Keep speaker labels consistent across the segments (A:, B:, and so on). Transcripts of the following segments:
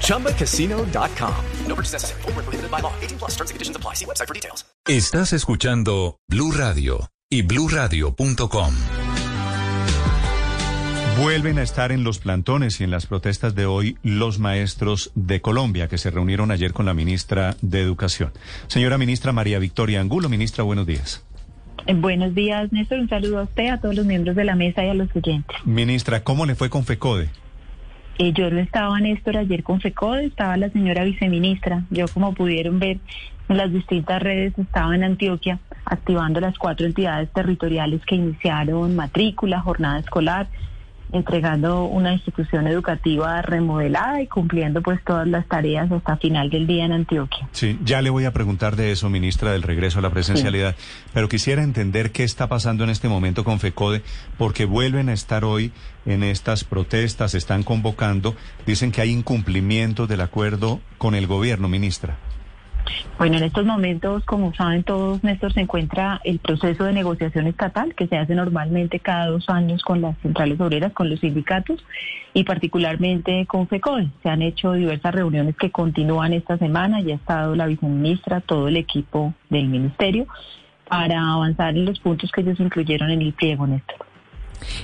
A: ChumbaCasino.com. No purchase necessary. Full prohibited by law. 18 plus terms and conditions apply. See website for details.
B: Estás escuchando Blue Radio y BlueRadio.com.
C: Vuelven a estar en los plantones y en las protestas de hoy los maestros de Colombia que se reunieron ayer con la ministra de Educación. Señora ministra María Victoria Angulo, ministra, buenos días.
D: Buenos días, Néstor. Un saludo a usted, a todos los miembros de la mesa y a los oyentes.
C: Ministra, ¿cómo le fue con FECODE?
D: Eh, yo no estaba, Néstor, ayer con FECODE, estaba la señora viceministra. Yo, como pudieron ver en las distintas redes, estaba en Antioquia activando las cuatro entidades territoriales que iniciaron matrícula, jornada escolar entregando una institución educativa remodelada y cumpliendo pues todas las tareas hasta final del día en Antioquia.
C: Sí, ya le voy a preguntar de eso, ministra, del regreso a la presencialidad, pero quisiera entender qué está pasando en este momento con FECODE, porque vuelven a estar hoy en estas protestas, están convocando, dicen que hay incumplimiento del acuerdo con el gobierno, ministra.
D: Bueno, en estos momentos, como saben todos, Néstor, se encuentra el proceso de negociación estatal que se hace normalmente cada dos años con las centrales obreras, con los sindicatos y particularmente con FECOL. Se han hecho diversas reuniones que continúan esta semana, ya ha estado la viceministra, todo el equipo del ministerio, para avanzar en los puntos que ellos incluyeron en el pliego, Néstor.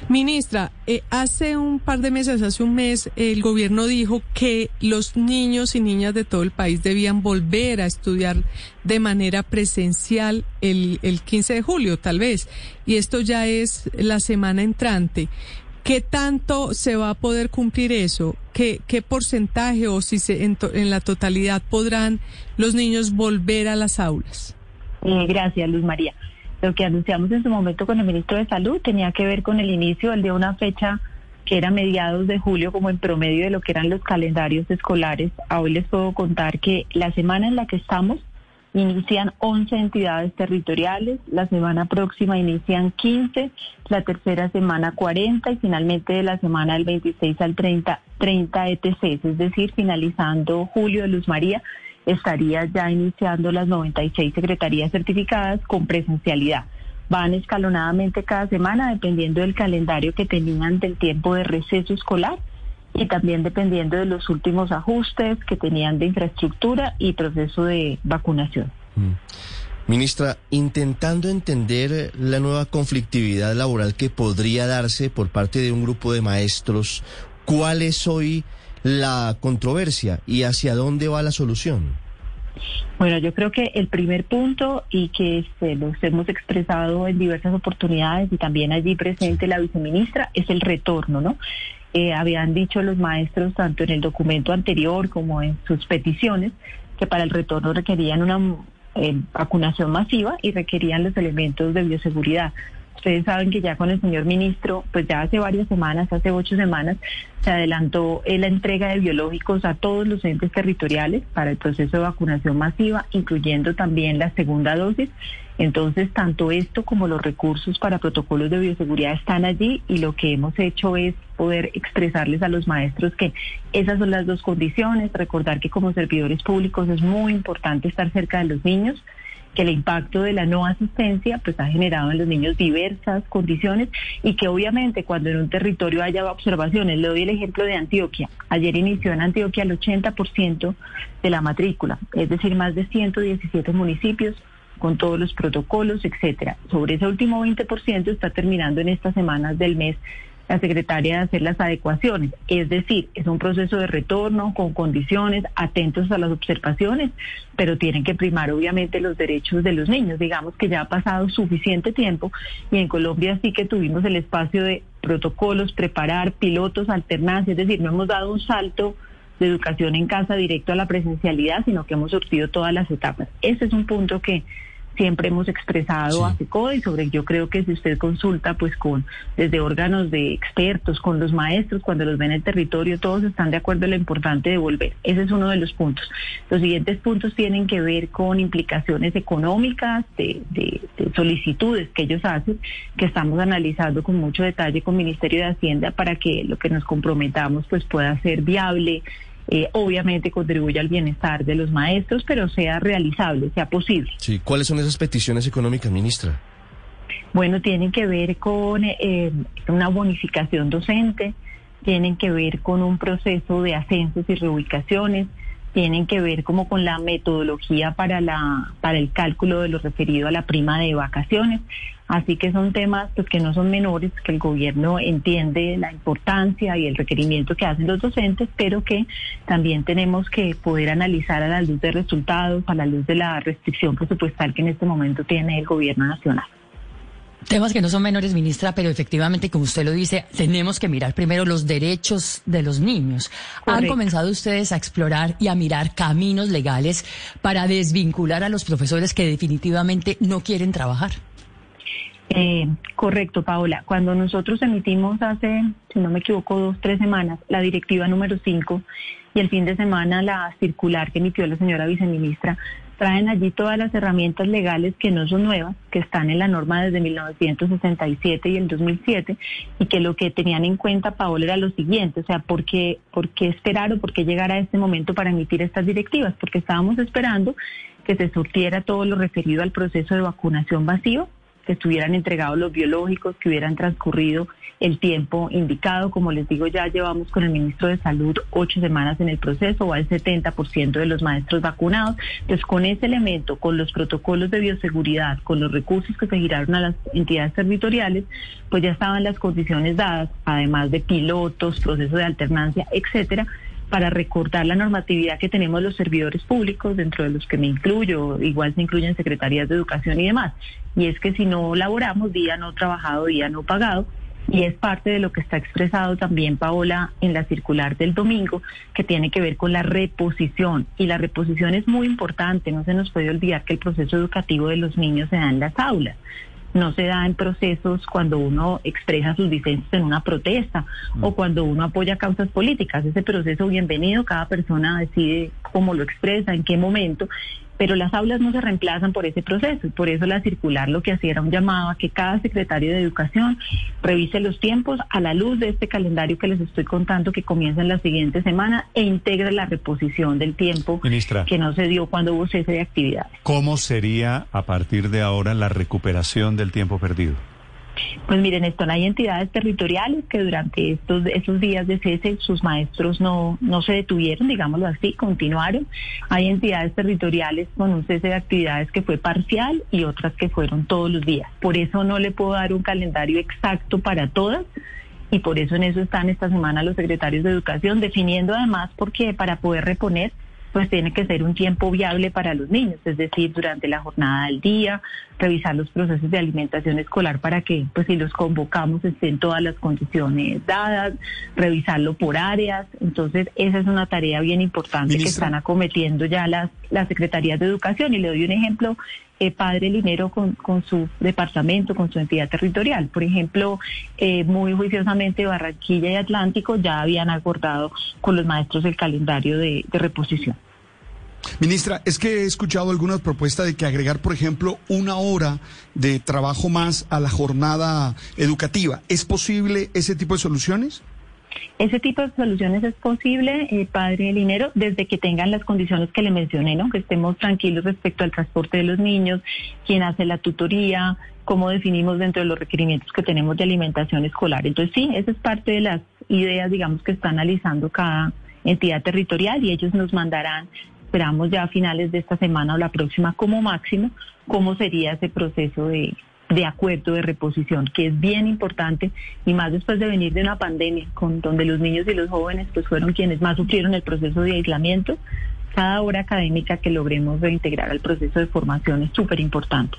E: Ministra, eh, hace un par de meses, hace un mes, el gobierno dijo que los niños y niñas de todo el país debían volver a estudiar de manera presencial el, el 15 de julio, tal vez. Y esto ya es la semana entrante. ¿Qué tanto se va a poder cumplir eso? ¿Qué, porcentaje o si se, en, en la totalidad podrán los niños volver a las aulas?
D: Eh, gracias, Luz María. Lo que anunciamos en su momento con el ministro de Salud tenía que ver con el inicio de una fecha que era mediados de julio como en promedio de lo que eran los calendarios escolares. Hoy les puedo contar que la semana en la que estamos inician 11 entidades territoriales, la semana próxima inician 15, la tercera semana 40 y finalmente de la semana del 26 al 30, 30 ETCs, es decir, finalizando julio Luz María estaría ya iniciando las 96 secretarías certificadas con presencialidad. Van escalonadamente cada semana dependiendo del calendario que tenían del tiempo de receso escolar y también dependiendo de los últimos ajustes que tenían de infraestructura y proceso de vacunación. Mm.
F: Ministra, intentando entender la nueva conflictividad laboral que podría darse por parte de un grupo de maestros, ¿cuál es hoy la controversia y hacia dónde va la solución?
D: Bueno, yo creo que el primer punto y que se los hemos expresado en diversas oportunidades y también allí presente la viceministra es el retorno, ¿no? Eh, habían dicho los maestros tanto en el documento anterior como en sus peticiones que para el retorno requerían una eh, vacunación masiva y requerían los elementos de bioseguridad. Ustedes saben que ya con el señor ministro, pues ya hace varias semanas, hace ocho semanas, se adelantó la entrega de biológicos a todos los entes territoriales para el proceso de vacunación masiva, incluyendo también la segunda dosis. Entonces, tanto esto como los recursos para protocolos de bioseguridad están allí y lo que hemos hecho es poder expresarles a los maestros que esas son las dos condiciones, recordar que como servidores públicos es muy importante estar cerca de los niños que el impacto de la no asistencia pues ha generado en los niños diversas condiciones y que obviamente cuando en un territorio haya observaciones, le doy el ejemplo de Antioquia, ayer inició en Antioquia el 80% de la matrícula, es decir, más de 117 municipios con todos los protocolos, etcétera. Sobre ese último 20% está terminando en estas semanas del mes la secretaria de hacer las adecuaciones. Es decir, es un proceso de retorno con condiciones, atentos a las observaciones, pero tienen que primar obviamente los derechos de los niños. Digamos que ya ha pasado suficiente tiempo y en Colombia sí que tuvimos el espacio de protocolos, preparar pilotos, alternancia, es decir, no hemos dado un salto de educación en casa directo a la presencialidad, sino que hemos surtido todas las etapas. Ese es un punto que siempre hemos expresado a FECODE y sobre yo creo que si usted consulta pues con desde órganos de expertos, con los maestros, cuando los ven en el territorio, todos están de acuerdo en lo importante de volver. Ese es uno de los puntos. Los siguientes puntos tienen que ver con implicaciones económicas de, de solicitudes que ellos hacen, que estamos analizando con mucho detalle con Ministerio de Hacienda para que lo que nos comprometamos pues pueda ser viable eh, obviamente contribuye al bienestar de los maestros, pero sea realizable, sea posible.
F: Sí, ¿cuáles son esas peticiones económicas, ministra?
D: Bueno, tienen que ver con eh, una bonificación docente, tienen que ver con un proceso de ascensos y reubicaciones, tienen que ver como con la metodología para la para el cálculo de lo referido a la prima de vacaciones. Así que son temas pues, que no son menores, que el gobierno entiende la importancia y el requerimiento que hacen los docentes, pero que también tenemos que poder analizar a la luz de resultados, a la luz de la restricción presupuestal que en este momento tiene el gobierno nacional.
G: Temas que no son menores, ministra, pero efectivamente, como usted lo dice, tenemos que mirar primero los derechos de los niños. ¿Han comenzado ustedes a explorar y a mirar caminos legales para desvincular a los profesores que definitivamente no quieren trabajar?
D: Eh, correcto, Paola. Cuando nosotros emitimos hace, si no me equivoco, dos, tres semanas, la directiva número 5 y el fin de semana la circular que emitió la señora viceministra, traen allí todas las herramientas legales que no son nuevas, que están en la norma desde 1967 y el 2007, y que lo que tenían en cuenta, Paola, era lo siguiente, o sea, ¿por qué, por qué esperar o por qué llegar a este momento para emitir estas directivas? Porque estábamos esperando que se surtiera todo lo referido al proceso de vacunación vacío, estuvieran entregados los biológicos, que hubieran transcurrido el tiempo indicado. Como les digo, ya llevamos con el ministro de Salud ocho semanas en el proceso, va el 70% de los maestros vacunados. Entonces, con ese elemento, con los protocolos de bioseguridad, con los recursos que se giraron a las entidades territoriales, pues ya estaban las condiciones dadas, además de pilotos, procesos de alternancia, etcétera para recordar la normatividad que tenemos los servidores públicos, dentro de los que me incluyo, igual se incluyen secretarías de educación y demás. Y es que si no laboramos día no trabajado, día no pagado, y es parte de lo que está expresado también, Paola, en la circular del domingo, que tiene que ver con la reposición. Y la reposición es muy importante, no se nos puede olvidar que el proceso educativo de los niños se da en las aulas no se da en procesos cuando uno expresa sus disensos en una protesta o mm. cuando uno apoya causas políticas. Ese proceso bienvenido, cada persona decide cómo lo expresa, en qué momento, pero las aulas no se reemplazan por ese proceso y por eso la circular lo que hacía era un llamado a que cada secretario de educación revise los tiempos a la luz de este calendario que les estoy contando que comienza en la siguiente semana e integre la reposición del tiempo que no se dio cuando hubo cese de actividades.
C: ¿Cómo sería a partir de ahora la recuperación del tiempo perdido?
D: Pues miren, esto hay entidades territoriales que durante estos esos días de cese sus maestros no, no se detuvieron, digámoslo así, continuaron. Hay entidades territoriales con un cese de actividades que fue parcial y otras que fueron todos los días. Por eso no le puedo dar un calendario exacto para todas y por eso en eso están esta semana los secretarios de educación definiendo además porque para poder reponer pues tiene que ser un tiempo viable para los niños, es decir, durante la jornada del día, revisar los procesos de alimentación escolar para que, pues si los convocamos, estén todas las condiciones dadas, revisarlo por áreas. Entonces, esa es una tarea bien importante que están acometiendo ya las, las secretarías de educación. Y le doy un ejemplo, eh, Padre Linero con, con su departamento, con su entidad territorial. Por ejemplo, eh, muy juiciosamente Barranquilla y Atlántico ya habían acordado con los maestros el calendario de reposición.
H: Ministra, es que he escuchado algunas propuestas de que agregar, por ejemplo, una hora de trabajo más a la jornada educativa. ¿Es posible ese tipo de soluciones?
D: Ese tipo de soluciones es posible, eh, padre dinero, desde que tengan las condiciones que le mencioné, ¿no? Que estemos tranquilos respecto al transporte de los niños, quién hace la tutoría, cómo definimos dentro de los requerimientos que tenemos de alimentación escolar. Entonces, sí, esa es parte de las ideas, digamos, que está analizando cada entidad territorial y ellos nos mandarán esperamos ya a finales de esta semana o la próxima como máximo cómo sería ese proceso de, de acuerdo de reposición, que es bien importante y más después de venir de una pandemia con donde los niños y los jóvenes pues fueron quienes más sufrieron el proceso de aislamiento, cada hora académica que logremos reintegrar al proceso de formación es súper importante.